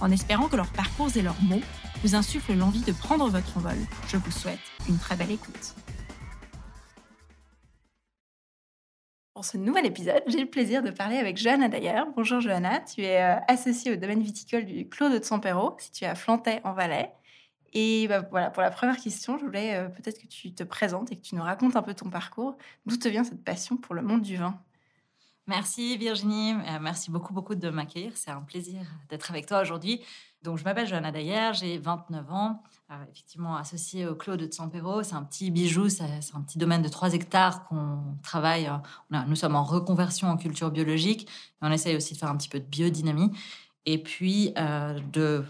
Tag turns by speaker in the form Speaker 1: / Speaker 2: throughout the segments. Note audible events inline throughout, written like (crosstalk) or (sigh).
Speaker 1: En espérant que leurs parcours et leurs mots vous insufflent l'envie de prendre votre envol, je vous souhaite une très belle écoute. Pour ce nouvel épisode, j'ai le plaisir de parler avec Johanna Dayer. Bonjour Johanna, tu es euh, associée au domaine viticole du Clos de Sampero, situé à Flantais en Valais. Et bah, voilà, pour la première question, je voulais euh, peut-être que tu te présentes et que tu nous racontes un peu ton parcours. D'où te vient cette passion pour le monde du vin?
Speaker 2: Merci Virginie, euh, merci beaucoup beaucoup de m'accueillir. C'est un plaisir d'être avec toi aujourd'hui. Donc je m'appelle Johanna Dayer, j'ai 29 ans, euh, effectivement associée au Clos de Sampero. C'est un petit bijou, c'est un petit domaine de 3 hectares qu'on travaille. nous sommes en reconversion en culture biologique, et on essaye aussi de faire un petit peu de biodynamie. Et puis de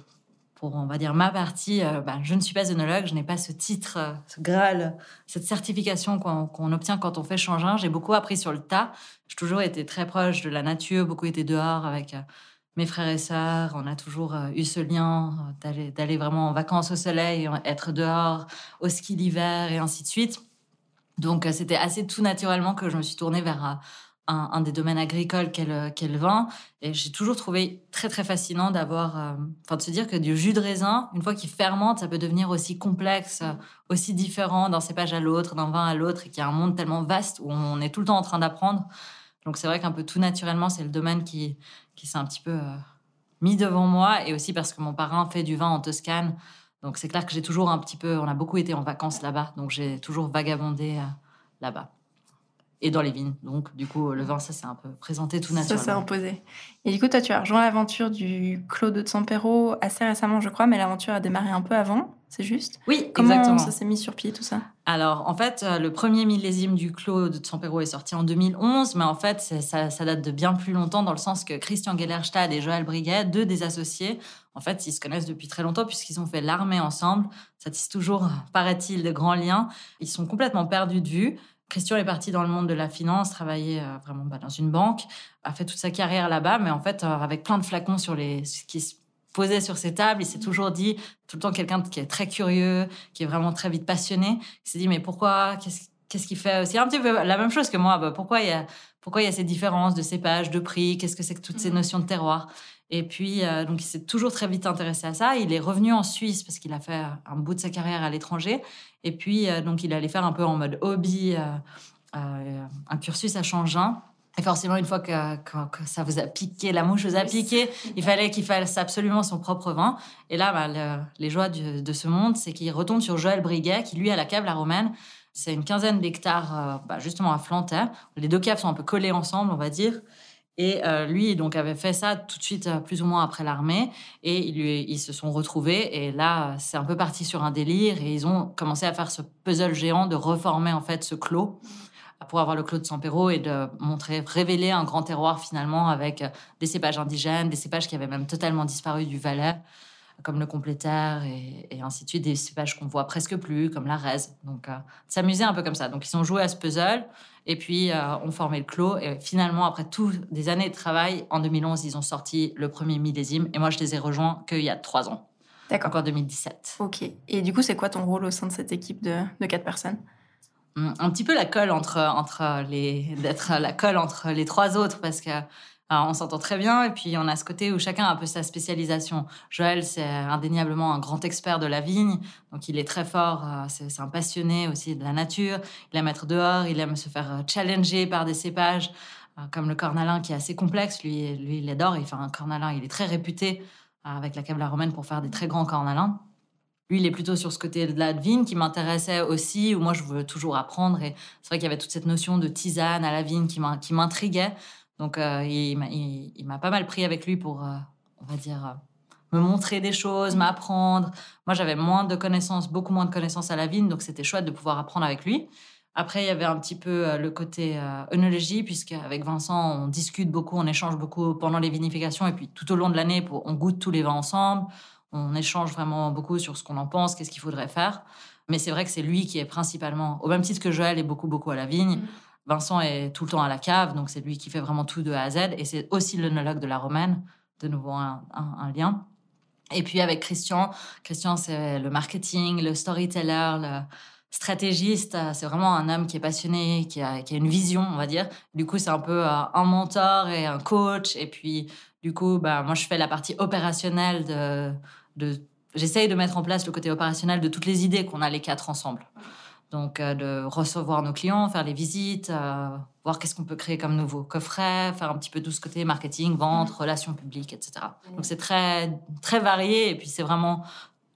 Speaker 2: pour, on va dire, ma partie, euh, bah, je ne suis pas œnologue, je n'ai pas ce titre, euh, ce Graal, cette certification qu'on obtient quand on fait changin. J'ai beaucoup appris sur le tas. J'ai toujours été très proche de la nature, beaucoup été dehors avec euh, mes frères et sœurs. On a toujours eu ce lien d'aller vraiment en vacances au soleil, être dehors, au ski l'hiver et ainsi de suite. Donc, c'était assez tout naturellement que je me suis tournée vers un, des domaines agricoles qu'elle le vin. Et j'ai toujours trouvé très très fascinant d'avoir, euh, enfin de se dire que du jus de raisin, une fois qu'il fermente, ça peut devenir aussi complexe, euh, aussi différent d'un cépage à l'autre, d'un vin à l'autre, et qu'il y a un monde tellement vaste où on est tout le temps en train d'apprendre. Donc c'est vrai qu'un peu tout naturellement, c'est le domaine qui, qui s'est un petit peu euh, mis devant moi, et aussi parce que mon parrain fait du vin en Toscane. Donc c'est clair que j'ai toujours un petit peu, on a beaucoup été en vacances là-bas, donc j'ai toujours vagabondé là-bas et dans les vignes. Donc, du coup, le vin, ça s'est un peu présenté tout naturellement.
Speaker 1: Ça s'est imposé. Et du coup, toi, tu as rejoint l'aventure du Clos de Sampero assez récemment, je crois, mais l'aventure a démarré un peu avant, c'est juste?
Speaker 2: Oui,
Speaker 1: Comment
Speaker 2: exactement.
Speaker 1: ça s'est mis sur pied, tout ça?
Speaker 2: Alors, en fait, euh, le premier millésime du Clos de Sampero est sorti en 2011, mais en fait, ça, ça, date de bien plus longtemps, dans le sens que Christian Gellerstad et Joël Briguet, deux des associés, en fait, ils se connaissent depuis très longtemps, puisqu'ils ont fait l'armée ensemble. Ça tisse toujours, paraît-il, de grands liens. Ils sont complètement perdus de vue. Christian est parti dans le monde de la finance, travaillait euh, vraiment bah, dans une banque, a fait toute sa carrière là-bas, mais en fait, euh, avec plein de flacons sur les, qui se posaient sur ses tables, il s'est toujours dit, tout le temps quelqu'un qui est très curieux, qui est vraiment très vite passionné, il s'est dit, mais pourquoi, qu'est-ce qu'il fait aussi un petit peu la même chose que moi, bah, pourquoi il y a, pourquoi il y a ces différences de cépage, de prix, qu'est-ce que c'est que toutes ces mmh. notions de terroir? Et puis, euh, donc, il s'est toujours très vite intéressé à ça. Il est revenu en Suisse parce qu'il a fait un bout de sa carrière à l'étranger. Et puis, euh, donc, il allait faire un peu en mode hobby, euh, un cursus à Changin. Et forcément, une fois que, ça vous a piqué, la mouche vous a piqué, il fallait qu'il fasse absolument son propre vin. Et là, bah, les joies de, ce monde, c'est qu'il retombe sur Joël Briguet, qui lui a la cave La Romaine. C'est une quinzaine d'hectares, bah, justement à Flanter. Les deux caves sont un peu collées ensemble, on va dire. Et euh, lui, donc, avait fait ça tout de suite, euh, plus ou moins après l'armée. Et ils, ils se sont retrouvés. Et là, c'est un peu parti sur un délire. Et ils ont commencé à faire ce puzzle géant de reformer, en fait, ce clos pour avoir le clos de Sampero et de montrer, révéler un grand terroir finalement avec euh, des cépages indigènes, des cépages qui avaient même totalement disparu du Valais, comme le complétaire et, et ainsi de suite, des cépages qu'on voit presque plus, comme la raise. Donc, s'amuser un peu comme ça. Donc, ils ont joué à ce puzzle. Et puis, euh, on formait le clos. Et finalement, après tout des années de travail, en 2011, ils ont sorti le premier millésime. Et moi, je les ai rejoints qu'il y a trois ans. D'accord. Encore 2017.
Speaker 1: Ok. Et du coup, c'est quoi ton rôle au sein de cette équipe de, de quatre personnes?
Speaker 2: Hum, Un petit peu la colle entre, entre les, d'être la colle entre les trois autres parce que on s'entend très bien et puis on a ce côté où chacun a un peu sa spécialisation. Joël, c'est indéniablement un grand expert de la vigne, donc il est très fort, euh, c'est un passionné aussi de la nature, il aime être dehors, il aime se faire euh, challenger par des cépages euh, comme le cornalin qui est assez complexe, lui, lui il adore, il fait un cornalin, il est très réputé avec la Cabla romaine pour faire des très grands cornalins. Lui, il est plutôt sur ce côté de la vigne qui m'intéressait aussi, où moi je veux toujours apprendre. Et c'est vrai qu'il y avait toute cette notion de tisane à la vigne qui m'intriguait. Donc, euh, il, m'a pas mal pris avec lui pour, euh, on va dire, euh, me montrer des choses, m'apprendre. Moi, j'avais moins de connaissances, beaucoup moins de connaissances à la vigne, donc c'était chouette de pouvoir apprendre avec lui. Après, il y avait un petit peu le côté euh, œnologie, puisqu'avec Vincent, on discute beaucoup, on échange beaucoup pendant les vinifications, et puis tout au long de l'année, on goûte tous les vins ensemble, on échange vraiment beaucoup sur ce qu'on en pense, qu'est-ce qu'il faudrait faire. Mais c'est vrai que c'est lui qui est principalement, au même titre que Joël est beaucoup, beaucoup à la vigne. Mm. Vincent est tout le temps à la cave, donc c'est lui qui fait vraiment tout de A à Z. Et c'est aussi l'œnologue de la Romaine, de nouveau un, lien. Et puis avec Christian, Christian c'est le marketing, le storyteller, le stratégiste. C'est vraiment un homme qui est passionné, qui a, une vision, on va dire. Du coup, c'est un peu euh, un mentor et un coach. Et puis, du coup, bah, moi, je fais la partie opérationnelle de, de j'essaye de mettre en place le côté opérationnel de toutes les idées qu'on a les quatre ensemble. Donc, euh, de recevoir nos clients, faire les visites, euh, voir qu'est-ce qu'on peut créer comme nouveau coffret, faire un petit peu tout ce côté marketing, vente, relations publiques, etc. Donc, c'est très, très varié. Et puis, c'est vraiment,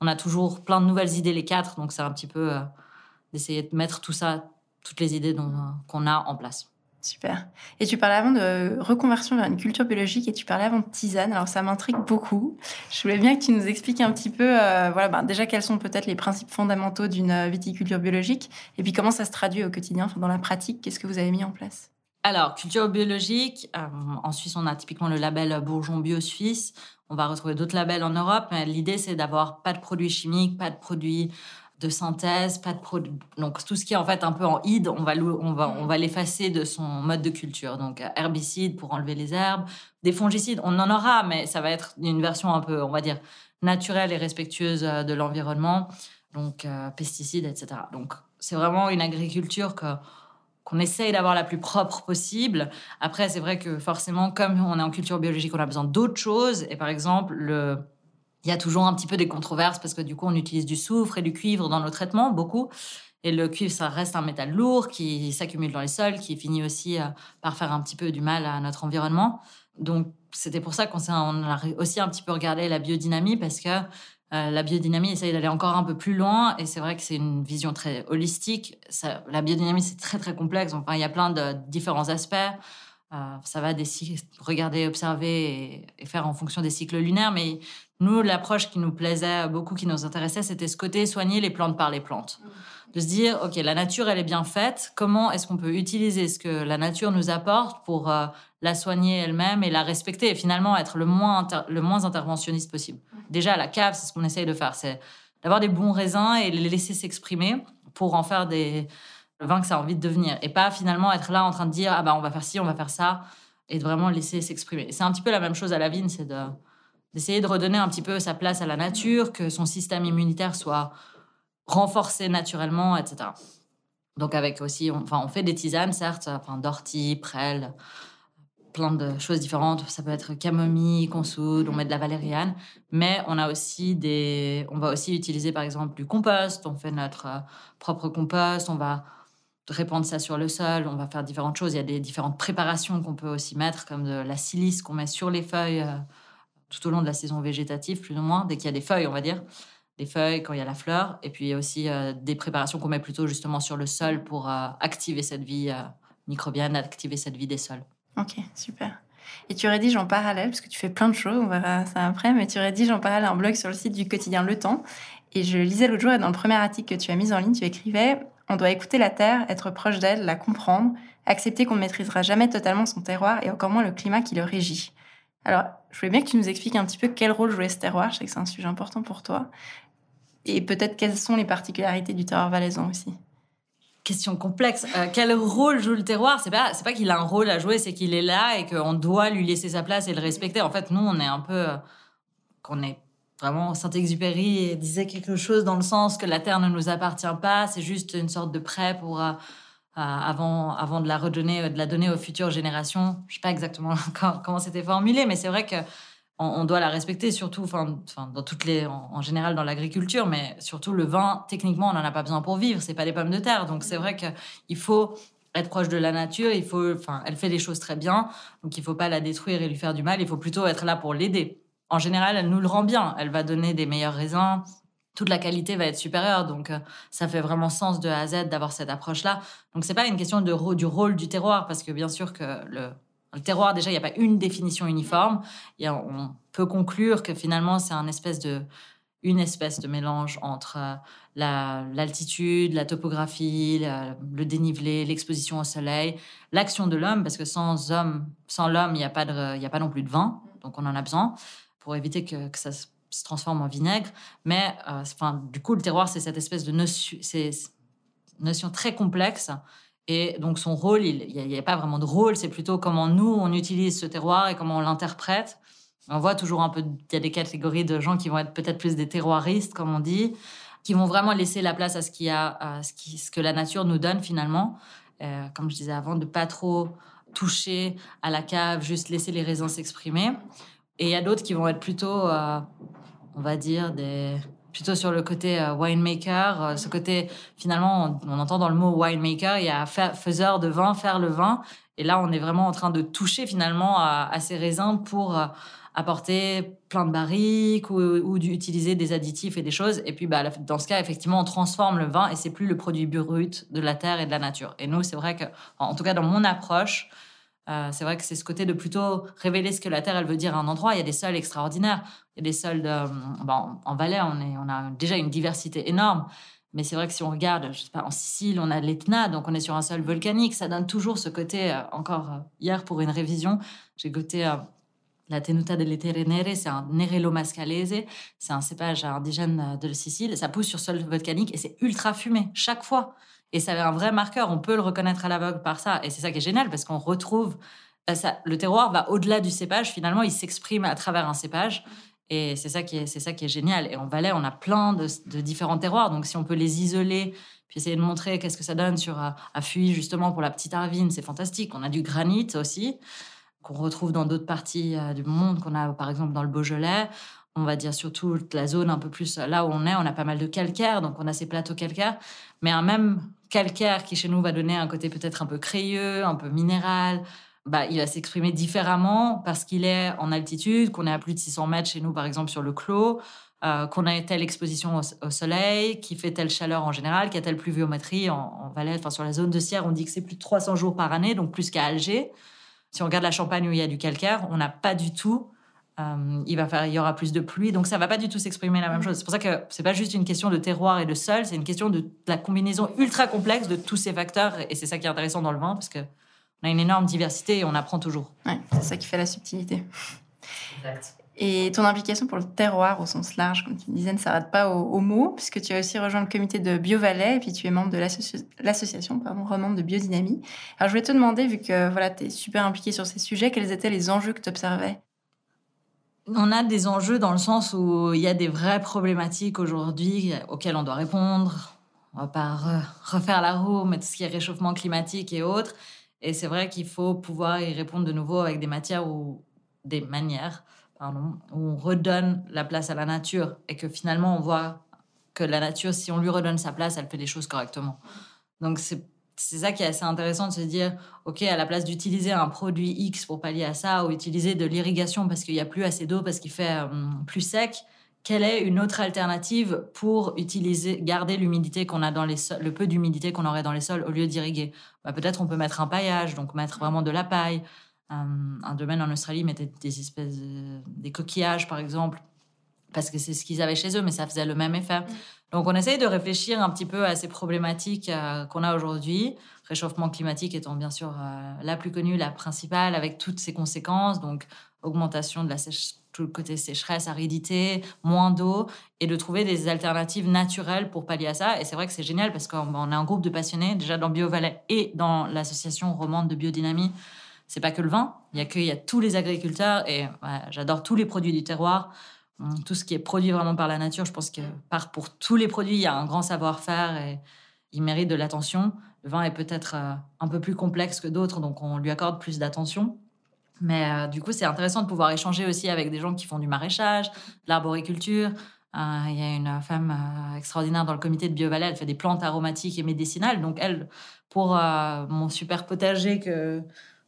Speaker 2: on a toujours plein de nouvelles idées, les quatre. Donc, c'est un petit peu euh, d'essayer de mettre tout ça, toutes les idées qu'on a en place.
Speaker 1: Super. Et tu parlais avant de reconversion vers une culture biologique et tu parlais avant de tisane. Alors ça m'intrigue beaucoup. Je voulais bien que tu nous expliques un petit peu, euh, voilà, ben, déjà quels sont peut-être les principes fondamentaux d'une euh, viticulture biologique et puis comment ça se traduit au quotidien, dans la pratique. Qu'est-ce que vous avez mis en place?
Speaker 2: Alors, culture biologique, euh, en Suisse, on a typiquement le label Bourgeon Bio Suisse. On va retrouver d'autres labels en Europe, l'idée, c'est d'avoir pas de produits chimiques, pas de produits de synthèse, pas de produit. Donc tout ce qui est en fait un peu en ide, on va on va on va l'effacer de son mode de culture. Donc herbicides pour enlever les herbes, des fongicides, on en aura, mais ça va être une version un peu, on va dire, naturelle et respectueuse euh, de l'environnement. Donc euh, pesticides, etc. Donc c'est vraiment une agriculture que qu'on essaye d'avoir la plus propre possible. Après, c'est vrai que forcément, comme on est en culture biologique, on a besoin d'autres choses. Et par exemple, le, il y a toujours un petit peu des controverses parce que du coup, on utilise du soufre et du cuivre dans nos traitements, beaucoup. Et le cuivre, ça reste un métal lourd qui s'accumule dans les sols, qui finit aussi euh, par faire un petit peu du mal à notre environnement. Donc, c'était pour ça qu'on a aussi un petit peu regardé la biodynamie parce que euh, la biodynamie essaye d'aller encore un peu plus loin et c'est vrai que c'est une vision très holistique. la biodynamie, c'est très, très complexe. Enfin, il y a plein de différents aspects. Euh, ça va des regarder, observer et, faire en fonction des cycles lunaires. Mais nous, l'approche qui nous plaisait beaucoup, qui nous intéressait, c'était ce côté soigner les plantes par les plantes. De se dire, OK, la nature, elle est bien faite. Comment est-ce qu'on peut utiliser ce que la nature nous apporte pour euh, la soigner elle-même et la respecter et finalement être le moins, le moins interventionniste possible Déjà, la cave, c'est ce qu'on essaye de faire. C'est d'avoir des bons raisins et les laisser s'exprimer pour en faire des, le vin que ça a envie de devenir. Et pas finalement être là en train de dire, ah bah on va faire ci, on va faire ça, et de vraiment laisser s'exprimer. C'est un petit peu la même chose à la vigne, c'est de, d'essayer de redonner un petit peu sa place à la nature, que son système immunitaire soit renforcé naturellement, etc. Donc avec aussi, on, enfin on fait des tisanes, certes, enfin d'ortie, prêle, plein de choses différentes. Ça peut être camomille qu'on soude, on met de la valériane, mais on a aussi des, on va aussi utiliser par exemple du compost. On fait notre euh, propre compost. On va répandre ça sur le sol, on va faire différentes choses. Il y a des différentes préparations qu'on peut aussi mettre, comme de la silice qu'on met sur les feuilles euh, tout au long de la saison végétative, plus ou moins, dès qu'il y a des feuilles, on va dire. Des feuilles quand il y a la fleur. Et puis il y a aussi euh, des préparations qu'on met plutôt justement sur le sol pour euh, activer cette vie microbienne, activer cette vie des sols.
Speaker 1: Ok, super. Et tu rédiges en parallèle, parce que tu fais plein de choses, on verra ça après, mais tu rédiges en parallèle un blog sur le site du quotidien Le Temps. Et je lisais l'autre jour, et dans le premier article que tu as mis en ligne, tu écrivais on doit écouter la terre, être proche d'elle, la comprendre, accepter qu'on ne maîtrisera jamais totalement son terroir et encore moins le climat qui le régit. Alors, je voulais bien que tu nous expliques un petit peu quel rôle jouait ce terroir. Je sais que c'est un sujet important pour toi. Et peut-être quelles sont les particularités du terroir valaisan aussi.
Speaker 2: Question complexe. Euh, quel rôle joue le terroir? C'est pas, c'est pas qu'il a un rôle à jouer, c'est qu'il est là et qu'on doit lui laisser sa place et le respecter. En fait, nous, on est un peu, euh, qu'on est Vraiment, Saint-Exupéry disait quelque chose dans le sens que la terre ne nous appartient pas, c'est juste une sorte de prêt pour euh, euh, avant, avant de la redonner, de la donner aux futures générations. Je sais pas exactement (laughs) comment c'était formulé, mais c'est vrai que on, doit la respecter, surtout, enfin, dans toutes les, en, général dans l'agriculture, mais surtout le vin. Techniquement, on n'en a pas besoin pour vivre. C'est pas des pommes de terre, donc c'est vrai qu'il faut être proche de la nature. Il faut, enfin, elle fait les choses très bien, donc il faut pas la détruire et lui faire du mal. Il faut plutôt être là pour l'aider en général, elle nous le rend bien. Elle va donner des meilleurs raisins. Toute la qualité va être supérieure. Donc, euh, ça fait vraiment sens de A à Z d'avoir cette approche-là. Donc, c'est pas une question du rôle du terroir, parce que bien sûr que le, terroir, déjà, il n'y a pas une définition uniforme. on peut conclure que finalement, c'est une espèce de mélange entre euh, l'altitude, la, topographie, le dénivelé, l'exposition au soleil, l'action de l'homme, parce que sans homme, sans l'homme, il n'y a pas non plus de vin, donc on en a besoin pour éviter que, ça se transforme en vinaigre. Mais euh, enfin, du coup, le terroir, c'est cette espèce de notion, très complexe. Et donc son rôle, il n'y a, pas vraiment de rôle, c'est plutôt comment nous, on utilise ce terroir et comment on l'interprète. On voit toujours un peu, il y a des catégories de gens qui vont être peut-être plus des terroiristes, comme on dit, qui vont vraiment laisser la place à ce, qu'il y a, ce, qui, ce que la nature nous donne finalement. Euh, comme je disais avant, de pas trop toucher à la cave, juste laisser les raisins s'exprimer. Et il y a d'autres qui vont être plutôt, euh, on va dire, plutôt sur le côté euh, winemaker, ce côté, finalement, on, entend dans le mot winemaker, il y a faiseur de vin, faire le vin. Et là, on est vraiment en train de toucher finalement à, ces raisins pour apporter plein de barriques ou, d'utiliser des additifs et des choses. Et puis, bah, dans ce cas, effectivement, on transforme le vin et c'est plus le produit brut de la terre et de la nature. Et nous, c'est vrai que, en tout cas, dans mon approche, euh, c'est vrai que c'est ce côté de plutôt révéler ce que la terre, elle veut dire à un endroit. Il y a des sols extraordinaires. Il y a des sols de, bon, en Valais, on, a déjà une diversité énorme. Mais c'est vrai que si on regarde, je sais pas, en Sicile, on a l'Etna, donc on est sur un sol volcanique. Ça donne toujours ce côté, euh, encore euh, hier pour une révision, j'ai goûté la tenuta delle terre nere, c'est un Nerello mascalese, c'est un cépage indigène de Sicile. Ça pousse sur sol volcanique et c'est ultra fumé chaque fois. Et ça avait un vrai marqueur. On peut le reconnaître à l'aveugle par ça. Et c'est ça qui est génial parce qu'on retrouve. Euh, ça, le terroir va au-delà du cépage. Finalement, il s'exprime à travers un cépage. Et c'est ça qui est, c'est ça qui est génial. Et en Valais, on a plein de, différents terroirs. Donc, si on peut les isoler, puis essayer de montrer qu'est-ce que ça donne sur à, à justement pour la petite Arvine, c'est fantastique. On a du granit aussi qu'on retrouve dans d'autres parties euh, du monde, qu'on a par exemple dans le Beaujolais. On va dire surtout la zone un peu plus euh, là où on est, on a pas mal de calcaire, donc on a ces plateaux calcaires. Mais un même calcaire qui chez nous va donner un côté peut-être un peu crayeux, un peu minéral, bah, il va s'exprimer différemment parce qu'il est en altitude, qu'on est à plus de 600 mètres chez nous par exemple sur le clos, euh, qu'on a telle exposition au, soleil, qui fait telle chaleur en général, qui a telle pluviométrie en, Valais, enfin sur la zone de Sierre, on dit que c'est plus de 300 jours par année, donc plus qu'à Alger. Si on regarde la Champagne où il y a du calcaire, on n'a pas du tout. Euh, il va faire, il y aura plus de pluie, donc ça va pas du tout s'exprimer la même chose. C'est pour ça que c'est pas juste une question de terroir et de sol, c'est une question de, la combinaison ultra complexe de tous ces facteurs, et c'est ça qui est intéressant dans le vin parce que on a une énorme diversité et on apprend toujours.
Speaker 1: Ouais, c'est ça qui fait la subtilité. Exact. Et ton implication pour le terroir au sens large, comme tu disais, ne s'arrête pas aux, mots, puisque tu as aussi rejoint le comité de BioValais et puis tu es membre de l'association romande de biodynamie. Alors je voulais te demander, vu que voilà, tu es super impliqué sur ces sujets, quels étaient les enjeux que tu observais
Speaker 2: on a des enjeux dans le sens où il y a des vraies problématiques aujourd'hui auxquelles on doit répondre. On va pas refaire la roue, mais tout ce qui est réchauffement climatique et autres. Et c'est vrai qu'il faut pouvoir y répondre de nouveau avec des matières ou des manières où on redonne la place à la nature et que finalement on voit que la nature, si on lui redonne sa place, elle fait les choses correctement. Donc c'est ça qui est assez intéressant de se dire, OK, à la place d'utiliser un produit X pour pallier à ça, ou utiliser de l'irrigation parce qu'il n'y a plus assez d'eau, parce qu'il fait euh, plus sec, quelle est une autre alternative pour utiliser, garder l'humidité qu'on a dans les le peu d'humidité qu'on aurait dans les sols au lieu d'irriguer? Bah, Peut-être on peut mettre un paillage, donc mettre vraiment de la paille, un, domaine en Australie mettait des espèces des coquillages par exemple parce que c'est ce qu'ils avaient chez eux mais ça faisait le même effet. Mm. Donc on essaye de réfléchir un petit peu à ces problématiques euh, qu'on a aujourd'hui réchauffement climatique étant bien sûr euh, la plus connue la principale avec toutes ses conséquences donc augmentation de la sèche tout le côté sécheresse, aridité, moins d'eau, et de trouver des alternatives naturelles pour pallier à ça. Et c'est vrai que c'est génial parce qu'on est un groupe de passionnés, déjà dans BioValais et dans l'association romande de biodynamie, c'est pas que le vin. Il y a que, il y a tous les agriculteurs et j'adore tous les produits du terroir. Tout ce qui est produit vraiment par la nature, je pense que par, pour tous les produits, il y a un grand savoir-faire et il mérite de l'attention. Le vin est peut-être euh, un peu plus complexe que d'autres, donc on lui accorde plus d'attention. Mais euh, du coup, c'est intéressant de pouvoir échanger aussi avec des gens qui font du maraîchage, de l'arboriculture. Euh, il y a une femme extraordinaire dans le comité de BioValais, elle fait des plantes aromatiques et médicinales. Donc elle, pour mon super potager que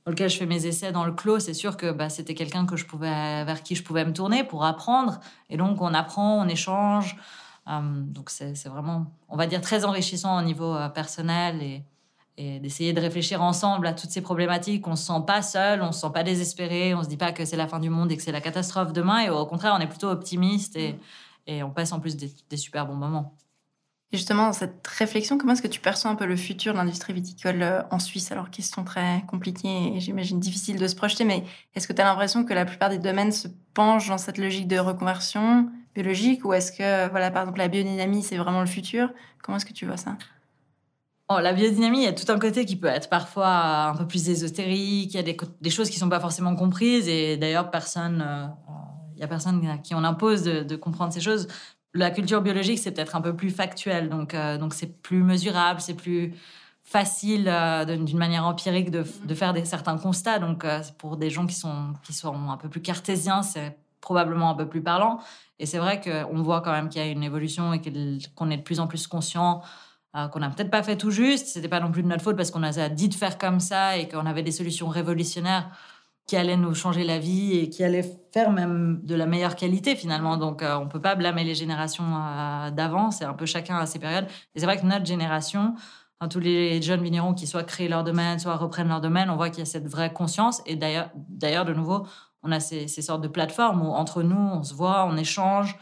Speaker 2: dans lequel je fais mes essais dans le clos, c'est sûr que bah, c'était quelqu'un que je pouvais, vers qui je pouvais me tourner pour apprendre. Et donc, on apprend, on échange. Euh, donc, c'est vraiment, on va dire, très enrichissant au niveau euh, personnel et, et d'essayer de réfléchir ensemble à toutes ces problématiques. On ne se sent pas seul, on ne se sent pas désespéré, on ne se dit pas que c'est la fin du monde et que c'est la catastrophe demain. Et au contraire, on est plutôt optimiste et, et on passe en plus des, des super bons moments.
Speaker 1: Et justement, dans cette réflexion, comment est-ce que tu perçois un peu le futur de l'industrie viticole euh, en Suisse? Alors, question très compliquée et j'imagine difficile de se projeter, mais est-ce que tu as l'impression que la plupart des domaines se penchent dans cette logique de reconversion biologique ou est-ce que, voilà, par exemple, la biodynamie, c'est vraiment le futur? Comment est-ce que tu vois ça?
Speaker 2: Oh, la biodynamie, il y a tout un côté qui peut être parfois un peu plus ésotérique, il y a des, choses qui ne sont pas forcément comprises et d'ailleurs, personne, euh, il y a personne qui on impose de comprendre ces choses. La culture biologique, c'est peut-être un peu plus factuel, donc euh, donc c'est plus mesurable, c'est plus facile euh, d'une manière empirique de, faire des, certains constats. Donc euh, pour des gens qui sont, qui sont un peu plus cartésiens, c'est probablement un peu plus parlant. Et c'est vrai qu'on voit quand même qu'il y a une évolution et qu'on est de plus en plus conscient qu'on n'a peut-être pas fait tout juste. C'était pas non plus de notre faute parce qu'on a dit de faire comme ça et qu'on avait des solutions révolutionnaires qui allaient nous changer la vie et qui allaient faire même de la meilleure qualité finalement. Donc euh, on peut pas blâmer les générations euh, d'avant, c'est un peu chacun à ses périodes. Et c'est vrai que notre génération, hein, tous les jeunes vignerons qui soit créent leur domaine, soit reprennent leur domaine, on voit qu'il y a cette vraie conscience. Et d'ailleurs, de nouveau, on a ces, sortes de plateformes où entre nous, on se voit, on échange.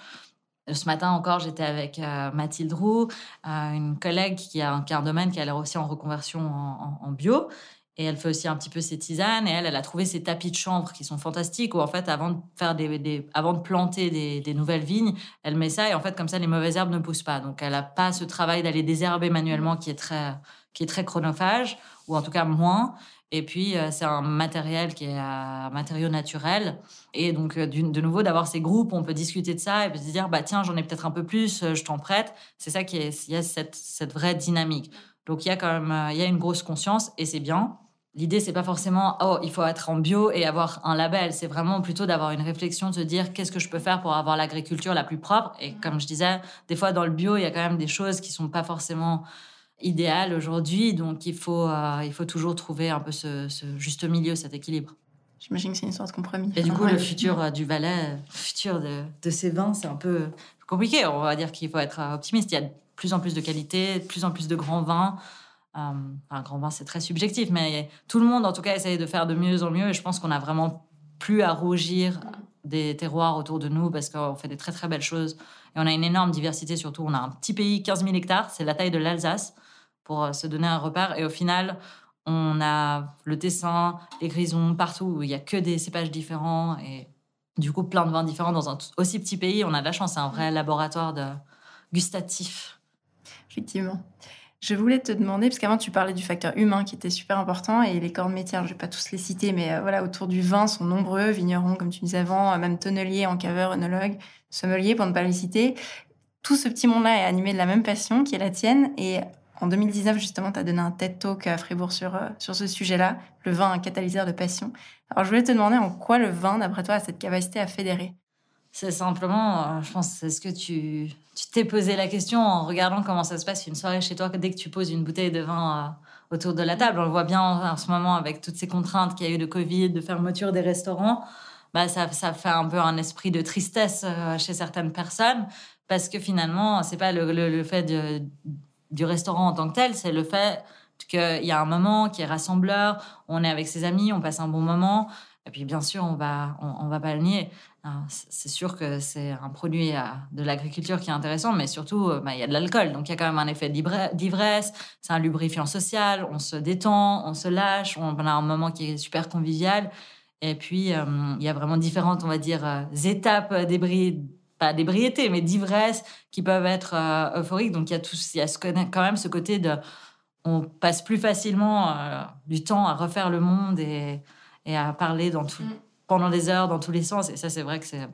Speaker 2: Ce matin encore, j'étais avec euh, Mathilde Roux, euh, une collègue qui a, qui a, un domaine qui a l'air aussi en reconversion en bio. Et elle fait aussi un petit peu ses tisanes. Et elle, elle a trouvé ces tapis de chanvre qui sont fantastiques. Où en fait, avant de faire des, avant de planter des, nouvelles vignes, elle met ça et en fait comme ça, les mauvaises herbes ne poussent pas. Donc, elle n'a pas ce travail d'aller désherber manuellement qui est très qui est très chronophage ou en tout cas moins. Et puis, euh, c'est un matériel qui est un matériau naturel. Et donc, euh, de nouveau, d'avoir ces groupes, on peut discuter de ça et se dire, bah tiens, j'en ai peut-être un peu plus, euh, je t'en prête. C'est ça qui est, il y a cette, cette vraie dynamique. Donc, il y a quand même, il y a une grosse conscience et c'est bien. L'idée, c'est pas forcément, oh, il faut être en bio et avoir un label. C'est vraiment plutôt d'avoir une réflexion, de se dire, qu'est-ce que je peux faire pour avoir l'agriculture la plus propre? Et comme je disais, des fois, dans le bio, il y a quand même des choses qui sont pas forcément idéal aujourd'hui. Donc, il faut, euh, il faut toujours trouver un peu ce, ce, juste milieu, cet équilibre.
Speaker 1: J'imagine que c'est une sorte de compromis.
Speaker 2: Et du coup, ouais. le futur euh, du Valais, le futur de, de ces vins, c'est un peu compliqué. On va dire qu'il faut être optimiste. Il y a de plus en plus de qualité, de plus en plus de grands vins. Euh, un grand vin, c'est très subjectif, mais tout le monde, en tout cas, essaye de faire de mieux en mieux. Et je pense qu'on a vraiment plus à rougir des terroirs autour de nous parce qu'on fait des très très belles choses. Et on a une énorme diversité, surtout. On a un petit pays, 15 000 hectares, c'est la taille de l'Alsace pour euh, se donner un repère. Et au final, on a le Tessin, les Grisons, partout où il n'y a que des cépages différents et du coup plein de vins différents dans un aussi petit pays. On a de la chance, c'est un vrai laboratoire de gustatif.
Speaker 1: Effectivement. Je voulais te demander, parce qu'avant tu parlais du facteur humain qui était super important et les corps de métier, je ne vais pas tous les citer, mais euh, voilà, autour du vin sont nombreux, vignerons comme tu disais avant, même tonneliers, encaveurs, œnologues, sommeliers pour ne pas les citer. Tout ce petit monde-là est animé de la même passion qui est la tienne et en 2019, justement, tu as donné un TED Talk à Fribourg sur, euh, sur ce sujet-là, le vin, un catalyseur de passion. Alors, je voulais te demander en quoi le vin, d'après toi, a cette capacité à fédérer?
Speaker 2: C'est simplement, euh, je pense, c'est ce que tu t'es posé la question en regardant comment ça se passe une soirée chez toi dès que tu poses une bouteille de vin euh, autour de la table. On le voit bien en, ce moment avec toutes ces contraintes qu'il y a eu de Covid, de fermeture des restaurants. Bah, ça, ça fait un peu un esprit de tristesse chez certaines personnes parce que finalement, c'est pas le, fait du restaurant en tant que tel, c'est le fait qu'il y a un moment qui est rassembleur, on est avec ses amis, on passe un bon moment. Et puis, bien sûr, on va, on va pas le nier. C'est sûr que c'est un produit de l'agriculture qui est intéressant, mais surtout, bah, il y a de l'alcool. Donc, il y a quand même un effet d'ivresse. C'est un lubrifiant social. On se détend, on se lâche. On a un moment qui est super convivial. Et puis, euh, il y a vraiment différentes, on va dire, euh, étapes d'ébriété pas d'ébriété, mais d'ivresse qui peuvent être euh, euphoriques. Donc il y a, tout, y a quand même ce côté de. On passe plus facilement euh, du temps à refaire le monde et, et à parler dans tout, mm. Pendant des heures dans tous les sens. Et ça, c'est vrai que c'est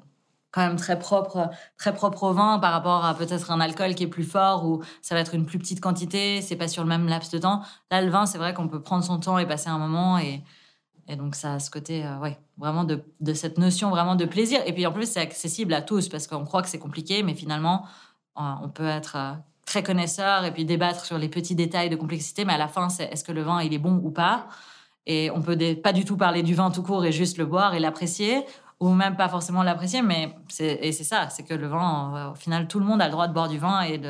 Speaker 2: quand même très propre, très propre au vin par rapport à peut-être un alcool qui est plus fort ou ça va être une plus petite quantité, c'est pas sur le même laps de temps. Là, le vin, c'est vrai qu'on peut prendre son temps et passer un moment et, et donc, ça a ce côté, euh, ouais, vraiment de, de, cette notion vraiment de plaisir. Et puis, en plus, c'est accessible à tous parce qu'on croit que c'est compliqué, mais finalement, euh, on peut être euh, très connaisseur et puis débattre sur les petits détails de complexité. Mais à la fin, c'est est-ce que le vin, il est bon ou pas? Et on peut pas du tout parler du vin tout court et juste le boire et l'apprécier ou même pas forcément l'apprécier, mais c'est, et c'est ça, c'est que le vin, au final, tout le monde a le droit de boire du vin et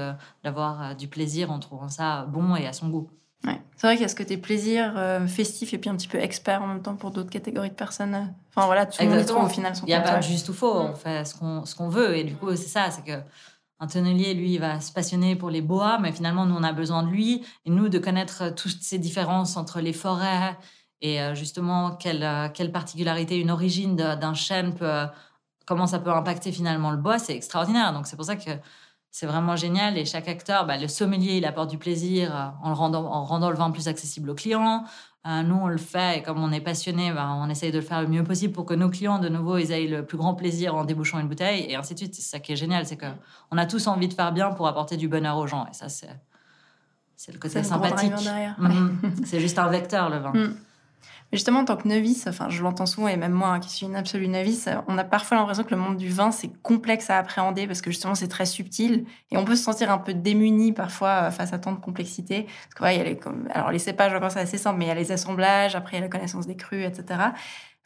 Speaker 2: d'avoir du plaisir en trouvant ça bon et à son goût.
Speaker 1: Ouais. C'est vrai qu'il y a ce côté plaisir euh, festif et puis un petit peu expert en même temps pour d'autres catégories de personnes. Enfin voilà, tout le monde trouve au final son
Speaker 2: Il n'y a pas juste ou faux, on fait ce qu'on ce qu'on veut. Et du coup, c'est ça, c'est que un tonnelier, lui, il va se passionner pour les bois, mais finalement, nous, on a besoin de lui. Et nous, de connaître toutes ces différences entre les forêts et euh, justement quelle, euh, quelle particularité, une origine d'un chêne peut, euh, comment ça peut impacter finalement le bois, c'est extraordinaire. Donc, c'est pour ça que c'est vraiment génial. Et chaque acteur, bah, le sommelier, il apporte du plaisir en, le rendant, en rendant le vin plus accessible aux clients. Euh, nous, on le fait et comme on est passionné, bah, on essaye de le faire le mieux possible pour que nos clients, de nouveau, ils aient le plus grand plaisir en débouchant une bouteille et ainsi de suite. C'est ça qui est génial, c'est que on a tous envie de faire bien pour apporter du bonheur aux gens. Et ça, c'est c'est le côté sympathique. Mhm. c'est juste un vecteur, le vin.
Speaker 1: Mm. Mais justement, en tant que novice, enfin, je l'entends souvent, et même moi, hein, qui suis une absolue novice, on a parfois l'impression que le monde du vin, c'est complexe à appréhender parce que justement, c'est très subtil et on peut se sentir un peu démuni parfois euh, face à tant de complexité. Parce que, y a les, alors, les cépages, encore, c'est assez simple, mais il y a les assemblages, après, il y a la connaissance des crus, etc.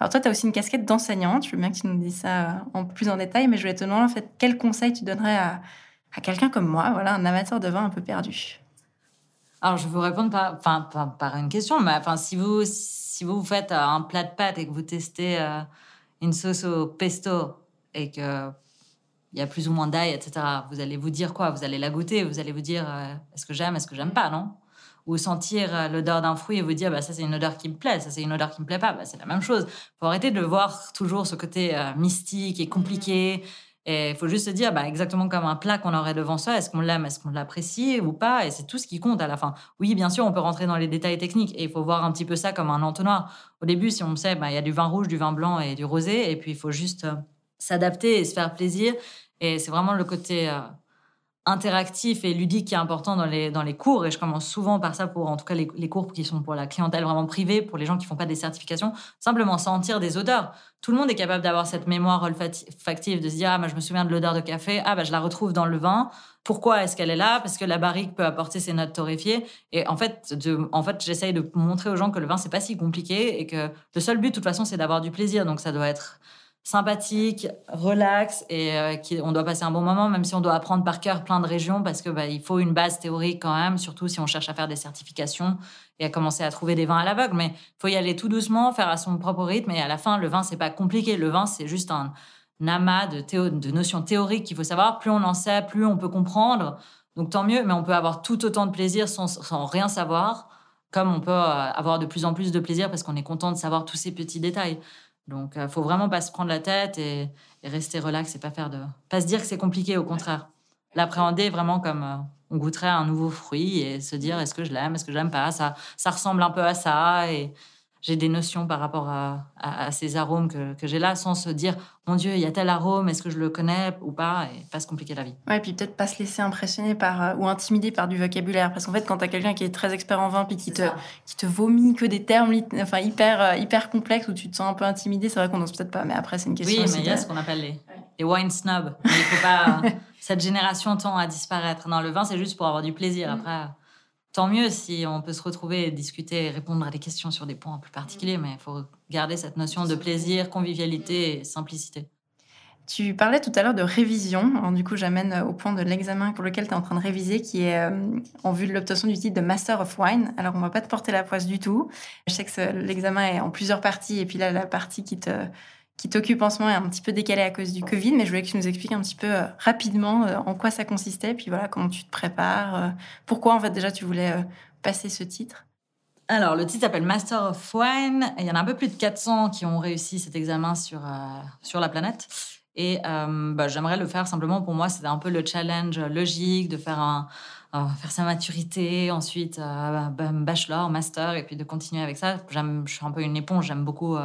Speaker 1: Alors, toi, tu as aussi une casquette d'enseignante. Je veux bien que tu nous dises ça euh, en plus en détail, mais je voulais te demander, en fait, quel conseil tu donnerais à, à quelqu'un comme moi, voilà, un amateur de vin un peu perdu?
Speaker 2: Alors, je vais vous répondre par, par une question. Mais enfin, si vous, si vous faites euh, un plat de pâtes et que vous testez euh, une sauce au pesto et que il y a plus ou moins d'ail, etc., vous allez vous dire quoi? Vous allez la goûter, vous allez vous dire euh, est-ce que j'aime, est-ce que j'aime pas, non? Ou sentir l'odeur d'un fruit et vous dire bah, ça, c'est une odeur qui me plaît, ça, c'est une odeur qui me plaît pas. Bah, c'est la même chose. faut arrêter de voir toujours ce côté mystique et compliqué. Et il faut juste se dire, bah, exactement comme un plat qu'on aurait devant soi, est-ce qu'on l'aime, est-ce qu'on l'apprécie ou pas Et c'est tout ce qui compte à la fin. Oui, bien sûr, on peut rentrer dans les détails techniques et il faut voir un petit peu ça comme un entonnoir. Au début, si on sait, bah, il y a du vin rouge, du vin blanc et du rosé, et puis il faut juste euh, s'adapter et se faire plaisir. Et c'est vraiment le côté euh, interactif et ludique qui est important dans les, dans les cours. Et je commence souvent par ça pour, en tout cas, les, cours qui sont pour la clientèle vraiment privée, pour les gens qui font pas des certifications. Simplement sentir des odeurs. Tout le monde est capable d'avoir cette mémoire olfactive, de se dire, ah, bah, je me souviens de l'odeur de café, ah, bah, je la retrouve dans le vin. Pourquoi est-ce qu'elle est là? Parce que la barrique peut apporter ses notes torréfiées. Et en fait, en fait j'essaye de montrer aux gens que le vin, c'est pas si compliqué et que le seul but, de toute façon, c'est d'avoir du plaisir. Donc, ça doit être sympathique, relax et euh, on doit passer un bon moment, même si on doit apprendre par cœur plein de régions parce que bah, il faut une base théorique quand même, surtout si on cherche à faire des certifications et à commencer à trouver des vins à l'aveugle. Mais faut y aller tout doucement, faire à son propre rythme. Et à la fin, le vin, c'est pas compliqué. Le vin, c'est juste un, un amas de, théo- de notions théoriques qu'il faut savoir. Plus on en sait, plus on peut comprendre. Donc tant mieux, mais on peut avoir tout autant de plaisir sans, sans rien savoir, comme on peut euh, avoir de plus en plus de plaisir parce qu'on est content de savoir tous ces petits détails. Donc, il faut vraiment pas se prendre la tête et, et rester relax et pas faire de, pas se dire que c'est compliqué. Au contraire, l'appréhender vraiment comme euh, on goûterait un nouveau fruit et se dire est-ce que je l'aime, est-ce que je l'aime pas. Ça, ça ressemble un peu à ça et j'ai des notions par rapport à, à- à ces arômes que, que j'ai là, sans se dire mon Dieu, il y a tel arôme, est-ce que je le connais ou pas? Et pas se compliquer la vie.
Speaker 1: Ouais, puis peut-être pas se laisser impressionner par euh, ou intimider par du vocabulaire. Parce qu'en fait, quand t'as quelqu'un qui est très expert en vin puis qui te, qui te vomit que des termes enfin, hyper, euh, hyper complexes où tu te sens un peu intimidé, c'est vrai qu'on n'ose peut-être pas. Mais après, c'est une question
Speaker 2: Oui, mais il y a ce qu'on appelle les, les wine snobs. Il faut pas. (laughs) cette génération tend à disparaître. Non, le vin, c'est juste pour avoir du plaisir. Après, tant mieux si on peut se retrouver, discuter répondre à des questions sur des points plus particuliers. Mais il faut garder cette notion de plaisir, convivialité et simplicité.
Speaker 1: Tu parlais tout à l'heure de révision. Du coup, j'amène euh, au point de l'examen pour lequel tu es en train de réviser, qui est euh, en vue de l'obtention du titre de Master of Wine. Alors, on va pas te porter la poisse du tout. Je sais que l'examen est en plusieurs parties, et puis là, la partie qui te qui t'occupe en ce moment est un petit peu décalée à cause du Covid, mais je voulais que tu nous expliques un petit peu euh, rapidement euh, en quoi ça consistait, puis voilà, comment tu te prépares, euh, pourquoi en fait déjà tu voulais passer ce titre.
Speaker 2: Alors, le titre s'appelle Master of Wine. Et il y en a un peu plus de 400 qui ont réussi cet examen sur, sur la planète. Et bah, j'aimerais le faire simplement pour moi. C'était un peu le challenge logique de faire, un, faire sa maturité, ensuite bah, bachelor, master, et puis de continuer avec ça. Je suis un peu une éponge, j'aime beaucoup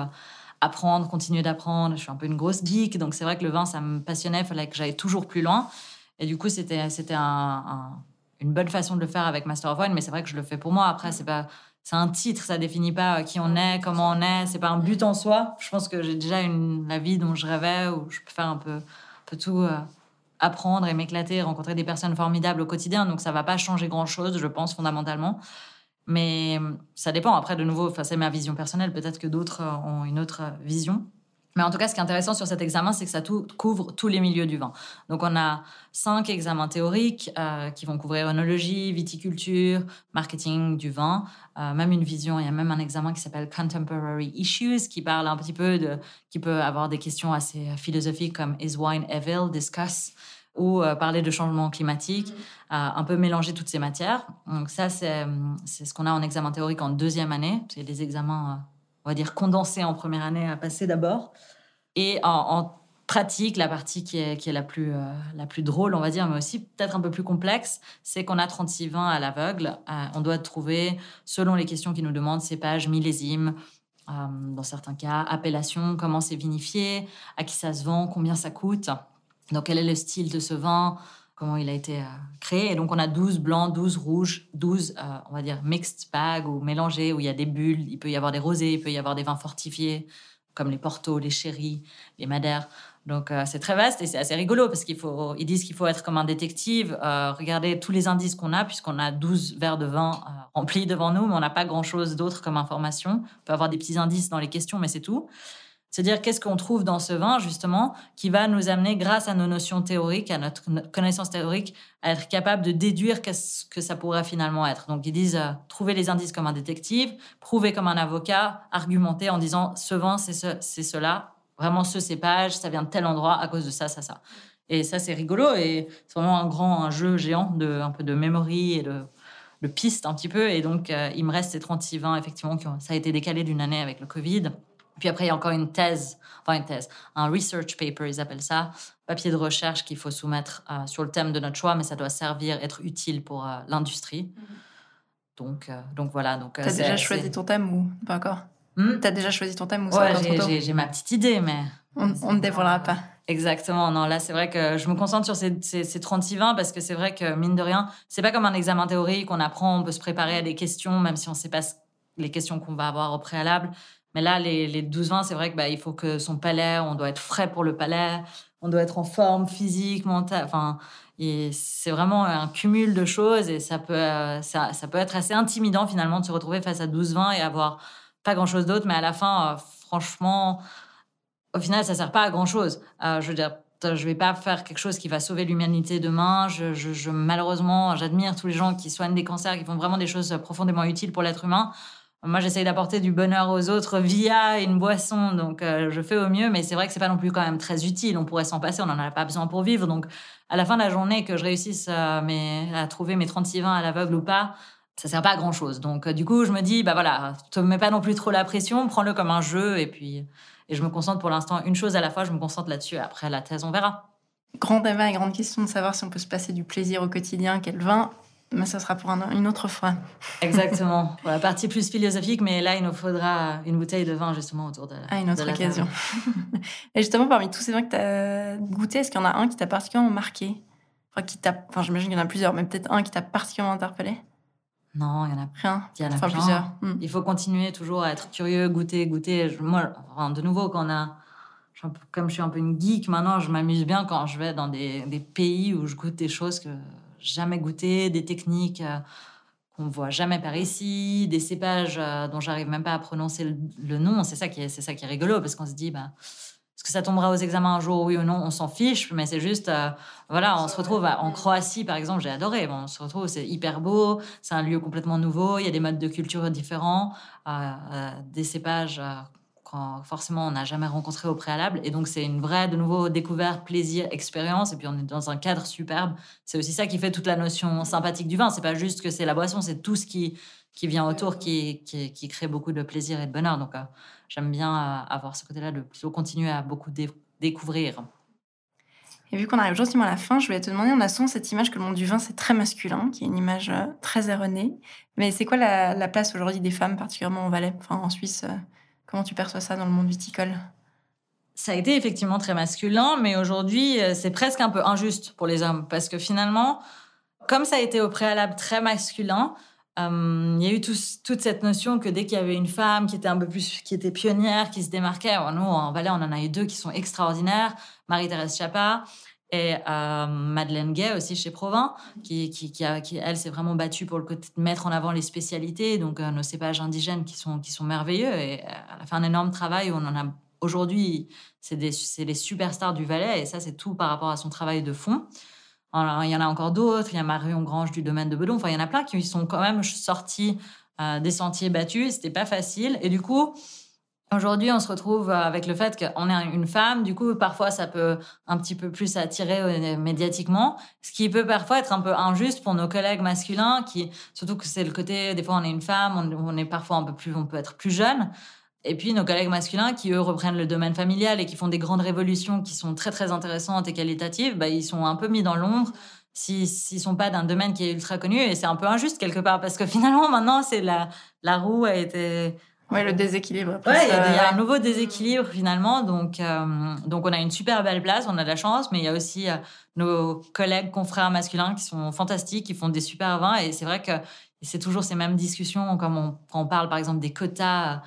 Speaker 2: apprendre, continuer d'apprendre. Je suis un peu une grosse geek, donc c'est vrai que le vin, ça me passionnait. Il fallait que j'aille toujours plus loin. Et du coup, c'était, c'était un- un- une bonne façon de le faire avec Master of Wine, mais c'est vrai que je le fais pour moi. Après, c'est pas c'est un titre, ça définit pas qui on est, comment on est, c'est pas un but en soi. Je pense que j'ai déjà une, la vie dont je rêvais, où je peux faire un peu, un peu tout, euh, apprendre et m'éclater, rencontrer des personnes formidables au quotidien. Donc ça va pas changer grand chose, je pense, fondamentalement. Mais euh, ça dépend. Après, de nouveau, c'est ma vision personnelle. Peut-être que d'autres euh, ont une autre euh, vision. Mais en tout cas, ce qui est intéressant sur cet examen, c'est que ça tout, couvre tous les milieux du vin. Donc, on a cinq examens théoriques qui vont couvrir œnologie, viticulture, marketing du vin, même une vision. Il y a même un examen qui s'appelle Contemporary Issues, qui parle un petit peu de, qui peut avoir des questions assez philosophiques comme Is wine evil? Discuss ou euh, parler de changement climatique, mm-hmm. un peu mélanger toutes ces matières. Donc ça, c'est ce qu'on a en examen théorique en deuxième année. C'est des examens on va dire, condensé en première année à passer d'abord. Et en, pratique, la partie qui est, qui est la, plus, euh, la plus drôle, on va dire, mais aussi peut-être un peu plus complexe, c'est qu'on a 36 vins à l'aveugle. Euh, on doit trouver, selon les questions qui nous demandent, cépage, millésime, euh, dans certains cas, appellation, comment c'est vinifié, à qui ça se vend, combien ça coûte. Donc, quel est le style de ce vin? Comment il a été euh, créé? Et donc, on a 12 blancs, 12 rouges, 12, euh, on va dire, mixed bag ou mélangés, où il y a des bulles, il peut y avoir des rosés, il peut y avoir des vins fortifiés, comme les portos, les sherry, les madères. Donc, euh, c'est très vaste et c'est assez rigolo parce qu'ils ils disent qu'il faut être comme un détective, regarder tous les indices qu'on a, puisqu'on a 12 verres de vin remplis devant nous, mais on n'a pas grand-chose d'autre comme information. On peut avoir des petits indices dans les questions, mais c'est tout. C'est-à-dire qu'est-ce qu'on trouve dans ce vin, justement, qui va nous amener, grâce à nos notions théoriques, à notre connaissance théorique, à être capable de déduire qu'est-ce que ça pourrait finalement être? Donc, ils disent euh, trouver les indices comme un détective, prouver comme un avocat, argumenter en disant ce vin, c'est ce, c'est cela, vraiment ce cépage, ça vient de tel endroit à cause de ça, ça, ça. Et ça, c'est rigolo et c'est vraiment un grand un jeu géant de un peu de mémoire et de, de pistes un petit peu. Et donc, euh, il me reste ces 36 vins, effectivement, qui ont, ça a été décalé d'une année avec le Covid. Puis après, il y a encore une thèse, enfin une thèse, un research paper, ils appellent ça, papier de recherche qu'il faut soumettre euh, sur le thème de notre choix, mais ça doit servir, être utile pour euh, l'industrie. Mm-hmm. Donc, euh, donc voilà. Donc,
Speaker 1: T'as déjà choisi ton thème ou pas encore? Hmm? T'as déjà choisi ton thème ou
Speaker 2: Ouais, j'ai ma petite idée, mais...
Speaker 1: On ne dévoilera pas.
Speaker 2: Exactement. Non, là, c'est vrai que je me concentre sur ces, ces, ces 36 20 parce que c'est vrai que, mine de rien, c'est pas comme un examen théorique, on apprend, on peut se préparer à des questions, même si on ne sait pas les questions qu'on va avoir au préalable. Mais là, les, les 12-20, c'est vrai qu'il bah, faut que son palais, on doit être frais pour le palais, on doit être en forme physique, mentale. Enfin, c'est vraiment un cumul de choses et ça peut, euh, ça, ça, peut être assez intimidant finalement de se retrouver face à 12-20 et avoir pas grand-chose d'autre. Mais à la fin, euh, franchement, au final, ça sert pas à grand-chose. Euh, je veux dire, je vais pas faire quelque chose qui va sauver l'humanité demain. Je, je malheureusement, j'admire tous les gens qui soignent des cancers, qui font vraiment des choses profondément utiles pour l'être humain. Moi, j'essaye d'apporter du bonheur aux autres via une boisson, donc euh, je fais au mieux, mais c'est vrai que c'est pas non plus quand même très utile. On pourrait s'en passer, on n'en a pas besoin pour vivre. Donc, à la fin de la journée, que je réussisse mes, à trouver mes 36 vins à l'aveugle ou pas, ça sert pas à grand chose. Donc, euh, du coup, je me dis, bah voilà, te mets pas non plus trop la pression, prends-le comme un jeu, et puis, et je me concentre pour l'instant une chose à la fois, je me concentre là-dessus. Après la thèse, on verra.
Speaker 1: Grand débat et grande question de savoir si on peut se passer du plaisir au quotidien, quel vin mais ça sera pour une autre fois.
Speaker 2: Exactement. (laughs) Pour la partie plus philosophique, mais là, il nous faudra une bouteille de vin justement autour de,
Speaker 1: ah, une autre occasion. (laughs) Et justement, parmi tous ces vins que tu as goûtés, est-ce qu'il y en a un qui t'a particulièrement marqué? Enfin, qui t'a... enfin, j'imagine qu'il y en a plusieurs, mais peut-être un qui t'a particulièrement interpellé?
Speaker 2: Non, il y en a
Speaker 1: rien.
Speaker 2: Il y en a enfin, plusieurs. Hmm. Il faut continuer toujours à être curieux, goûter, goûter. Moi, de nouveau, quand on a comme je suis un peu une geek maintenant, je m'amuse bien quand je vais dans des, des, pays où je goûte des choses que jamais goûté, des techniques euh, qu'on voit jamais par ici, des cépages euh, dont j'arrive même pas à prononcer le, nom. C'est ça qui est, ça qui est rigolo parce qu'on se dit, bah, est-ce que ça tombera aux examens un jour, oui ou non? On s'en fiche, mais c'est juste, euh, voilà, on se retrouve en Croatie, par exemple, j'ai adoré. Bon, on se retrouve, c'est hyper beau, c'est un lieu complètement nouveau, il y a des modes de culture différents, des cépages forcément on n'a jamais rencontré au préalable. Et donc c'est une vraie, de nouveau, découverte, plaisir, expérience. Et puis on est dans un cadre superbe. C'est aussi ça qui fait toute la notion sympathique du vin. C'est pas juste que c'est la boisson, c'est tout ce qui, qui vient autour qui, qui, crée beaucoup de plaisir et de bonheur. Donc euh, j'aime bien euh, avoir ce côté-là de plutôt continuer à beaucoup découvrir.
Speaker 1: Et vu qu'on arrive gentiment à la fin, je voulais te demander, on a souvent cette image que le monde du vin, c'est très masculin, qui est une image euh, très erronée. Mais c'est quoi la, la place aujourd'hui des femmes, particulièrement en Valais, enfin en Suisse Comment tu perçois ça dans le monde viticole?
Speaker 2: Ça a été effectivement très masculin, mais aujourd'hui, euh, c'est presque un peu injuste pour les hommes. Parce que finalement, comme ça a été au préalable très masculin, euh, il y a eu toute cette notion que dès qu'il y avait une femme qui était un peu plus, qui était pionnière, qui se démarquait, nous, en Valais, on en a eu deux qui sont extraordinaires, Marie-Thérèse Chapa et euh, Madeleine Gay aussi chez Provins, qui, qui, elle, s'est vraiment battue pour le côté de mettre en avant les spécialités, donc euh, nos cépages indigènes qui sont, qui sont merveilleux. Et euh, elle a fait un énorme travail on en a aujourd'hui, c'est les superstars du Valais et ça, c'est tout par rapport à son travail de fond. Il y en a encore d'autres. Il y a Marion Grange du domaine de Bedon. Enfin, il y en a plein qui sont quand même sortis des sentiers battus. C'était pas facile. Et du coup, Aujourd'hui, on se retrouve avec le fait qu'on est une femme. Du coup, parfois, ça peut un petit peu plus attirer euh, médiatiquement, ce qui peut parfois être un peu injuste pour nos collègues masculins, qui, surtout que c'est le côté, des fois, on est une femme, on, est parfois un peu plus, on peut être plus jeune. Et puis, nos collègues masculins, qui eux reprennent le domaine familial et qui font des grandes révolutions qui sont très, très intéressantes et qualitatives, bah, ils sont un peu mis dans l'ombre s'ils ne sont pas d'un domaine qui est ultra connu. Et c'est un peu injuste quelque part, parce que (laughs) finalement, maintenant, c'est la, la roue a été
Speaker 1: Ouais, le déséquilibre.
Speaker 2: Ouais, il y, a un nouveau déséquilibre finalement. Donc, euh, donc on a une super belle place, on a de la chance, mais il y a aussi euh, nos collègues confrères masculins qui sont fantastiques, qui font des super vins. Et c'est vrai que c'est toujours ces mêmes discussions, comme on, quand on parle par exemple des quotas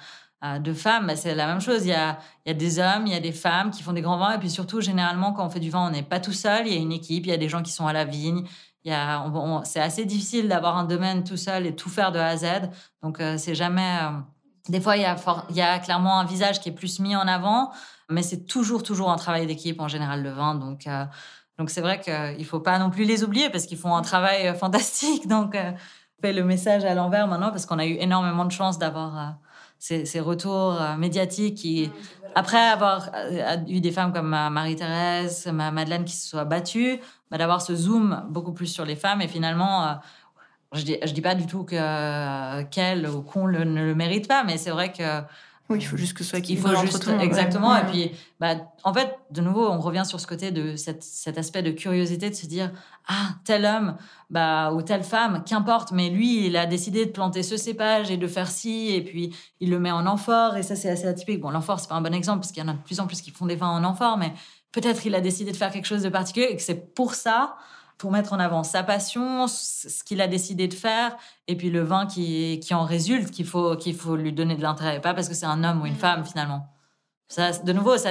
Speaker 2: euh, de femmes, bah, c'est la même chose. Il y, a, il y a des hommes, il y a des femmes qui font des grands vins. Et puis surtout, généralement, quand on fait du vin, on n'est pas tout seul. Il y a une équipe, il y a des gens qui sont à la vigne. C'est assez difficile d'avoir un domaine tout seul et tout faire de A à Z. Donc, c'est jamais des fois, il y, a il y a clairement un visage qui est plus mis en avant, mais c'est toujours, toujours un travail d'équipe en général, le vin. Donc, euh, donc c'est vrai qu'il ne faut pas non plus les oublier parce qu'ils font un travail euh, fantastique. (laughs) Donc, euh, on fait le message à l'envers maintenant parce qu'on a eu énormément de chance d'avoir ces, ces, retours médiatiques qui, après avoir eu des femmes comme Marie-Thérèse, Madeleine qui se soient battues, bah, d'avoir ce zoom beaucoup plus sur les femmes et finalement je dis, je dis pas du tout que qu'elle ou qu'on ne le mérite pas, mais c'est vrai que
Speaker 1: oui, il faut juste que ce soit
Speaker 2: qu'il faut juste exactement. Et puis, bah, en fait, de nouveau, on revient sur ce côté de cette, cet aspect de curiosité de se dire ah tel homme, bah ou telle femme, qu'importe, mais lui, il a décidé de planter ce cépage et de faire ci, et puis il le met en amphore, et ça c'est assez atypique. Bon, l'amphore c'est pas un bon exemple parce qu'il y en a de plus en plus qui font des vins en amphore, mais peut-être il a décidé de faire quelque chose de particulier et que c'est pour ça pour mettre en avant sa passion, ce qu'il a décidé de faire, et puis le vin qui, qui en résulte, qu'il faut, qu'il faut lui donner de l'intérêt, pas parce que c'est un homme ou une mm. femme finalement. Ça, de nouveau, ça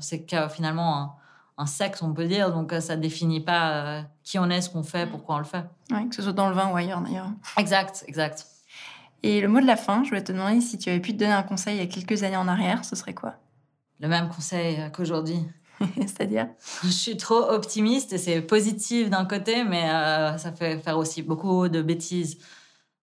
Speaker 2: c'est finalement un, sexe, on peut dire, donc ça définit pas euh, qui on est, ce qu'on fait, mm. pourquoi on le fait.
Speaker 1: Oui, que ce soit dans le vin ou ailleurs d'ailleurs.
Speaker 2: Exact, exact.
Speaker 1: Et le mot de la fin, je voulais te demander si tu avais pu te donner un conseil il y a quelques années en arrière, ce serait quoi?
Speaker 2: Le même conseil euh, qu'aujourd'hui. (laughs)
Speaker 1: C'est-à-dire
Speaker 2: Je suis trop optimiste et c'est positif d'un côté, mais euh, ça fait faire aussi beaucoup de bêtises.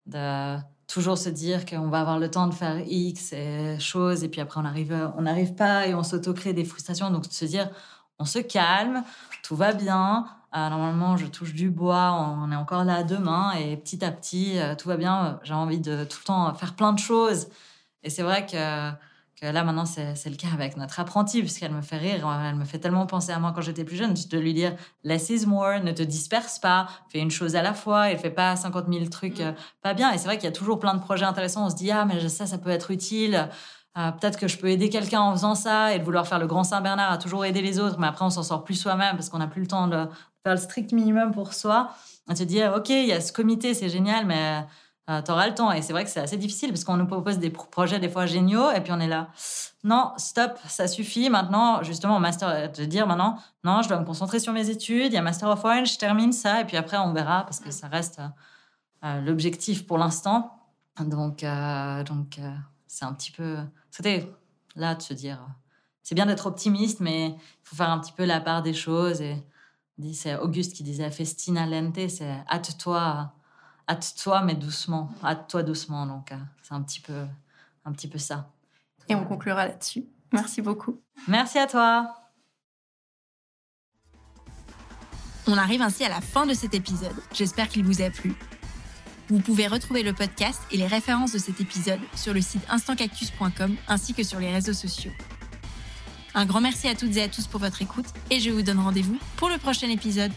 Speaker 2: De toujours se dire qu'on va avoir le temps de faire X et choses, et puis après on n'arrive on n'arrive pas et on s'auto-crée des frustrations. Donc de se dire, on se calme, tout va bien. Euh, normalement, je touche du bois, on est encore là demain, et petit à petit, euh, tout va bien. J'ai envie de tout le temps faire plein de choses. Et c'est vrai que là, maintenant, c'est le cas avec notre apprentie, puisqu'elle me fait rire. Elle me fait tellement penser à moi quand j'étais plus jeune, de lui dire less is more, ne te disperse pas, fais une chose à la fois, et fais pas 50 000 trucs mm. euh, pas bien. Et c'est vrai qu'il y a toujours plein de projets intéressants. On se dit, ah, mais ça, ça peut être utile. Euh, peut-être que je peux aider quelqu'un en faisant ça et de vouloir faire le grand Saint-Bernard à toujours aider les autres, mais après, on s'en sort plus soi-même parce qu'on n'a plus le temps de faire le strict minimum pour soi. À se dire, OK, il y a ce comité, c'est génial, mais euh, tu auras le temps. Et c'est vrai que c'est assez difficile parce qu'on nous propose des projets des fois géniaux et puis on est là. Non, stop, ça suffit. Maintenant, justement, master, de dire maintenant, non, je dois me concentrer sur mes études. Il y a Master of Wine, je termine ça et puis après on verra parce que ça reste euh, l'objectif pour l'instant. Donc, euh, donc c'est un petit peu. C'était là de se dire. C'est bien d'être optimiste, mais il faut faire un petit peu la part des choses. Et c'est Auguste qui disait festina lente, c'est hâte-toi hâte-toi, mais doucement. Hâte-toi doucement. Donc, euh, c'est un petit peu, un petit peu ça.
Speaker 1: Et on conclura là-dessus. Merci beaucoup.
Speaker 2: Merci à toi.
Speaker 3: On arrive ainsi à la fin de cet épisode. J'espère qu'il vous a plu. Vous pouvez retrouver le podcast et les références de cet épisode sur le site instantcactus.com ainsi que sur les réseaux sociaux. Un grand merci à toutes et à tous pour votre écoute et je vous donne rendez-vous pour le prochain épisode.